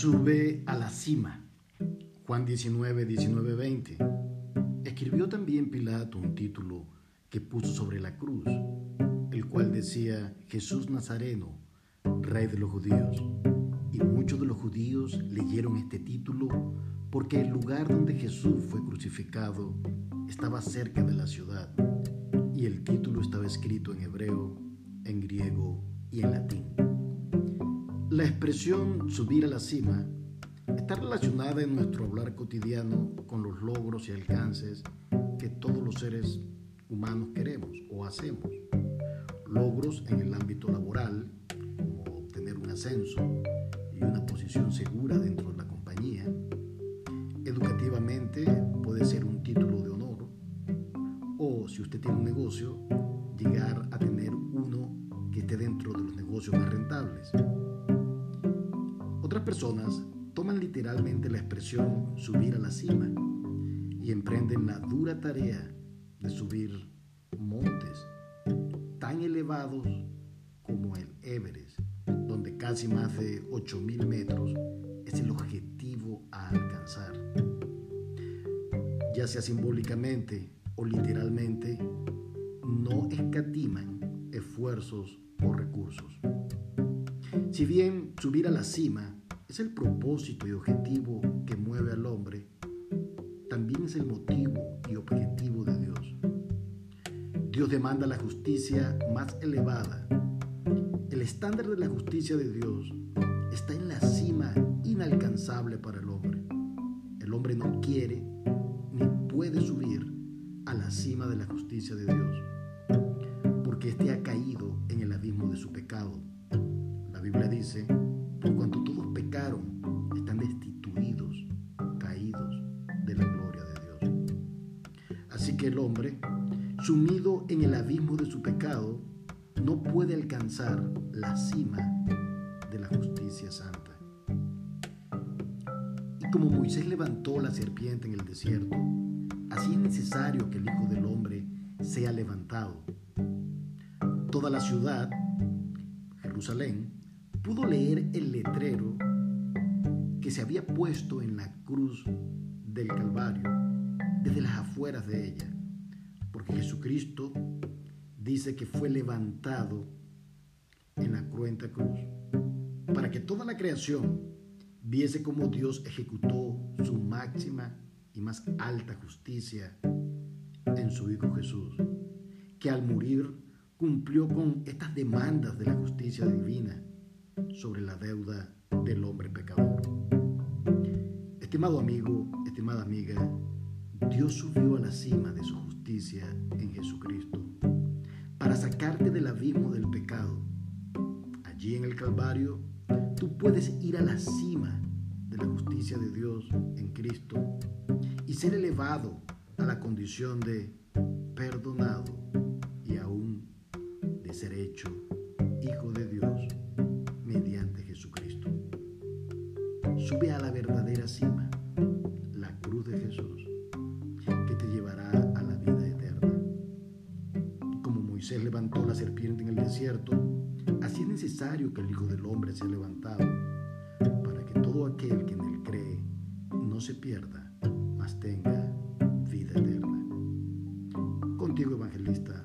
sube a la cima. Juan 19, 19, 20. Escribió también Pilato un título que puso sobre la cruz, el cual decía Jesús Nazareno, Rey de los judíos. Y muchos de los judíos leyeron este título porque el lugar donde Jesús fue crucificado estaba cerca de la ciudad y el título estaba escrito en hebreo, en griego y en latín. La expresión subir a la cima está relacionada en nuestro hablar cotidiano con los logros y alcances que todos los seres humanos queremos o hacemos. Logros en el ámbito laboral, como obtener un ascenso y una posición segura dentro de la compañía. Educativamente puede ser un título de honor o si usted tiene un negocio, llegar a tener uno que esté dentro de los negocios más rentables. Personas toman literalmente la expresión subir a la cima y emprenden la dura tarea de subir montes tan elevados como el Everest, donde casi más de 8.000 metros es el objetivo a alcanzar. Ya sea simbólicamente o literalmente, no escatiman esfuerzos o recursos. Si bien subir a la cima es el propósito y objetivo que mueve al hombre, también es el motivo y objetivo de Dios. Dios demanda la justicia más elevada. El estándar de la justicia de Dios está en la cima inalcanzable para el hombre. El hombre no quiere ni puede subir a la cima de la justicia de Dios, porque éste ha caído en el abismo de su pecado. La Biblia dice, por cuanto todos pecaron, están destituidos, caídos de la gloria de Dios. Así que el hombre, sumido en el abismo de su pecado, no puede alcanzar la cima de la justicia santa. Y como Moisés levantó la serpiente en el desierto, así es necesario que el Hijo del Hombre sea levantado. Toda la ciudad, Jerusalén, pudo leer el letrero que se había puesto en la cruz del Calvario desde las afueras de ella, porque Jesucristo dice que fue levantado en la cruenta cruz para que toda la creación viese cómo Dios ejecutó su máxima y más alta justicia en su Hijo Jesús, que al morir cumplió con estas demandas de la justicia divina sobre la deuda del hombre pecador. Estimado amigo, estimada amiga, Dios subió a la cima de su justicia en Jesucristo para sacarte del abismo del pecado. Allí en el Calvario, tú puedes ir a la cima de la justicia de Dios en Cristo y ser elevado a la condición de perdonado y aún de ser hecho hijo de Dios Sube a la verdadera cima, la cruz de Jesús, que te llevará a la vida eterna. Como Moisés levantó la serpiente en el desierto, así es necesario que el Hijo del Hombre sea levantado, para que todo aquel que en él cree no se pierda, mas tenga vida eterna. Contigo, evangelista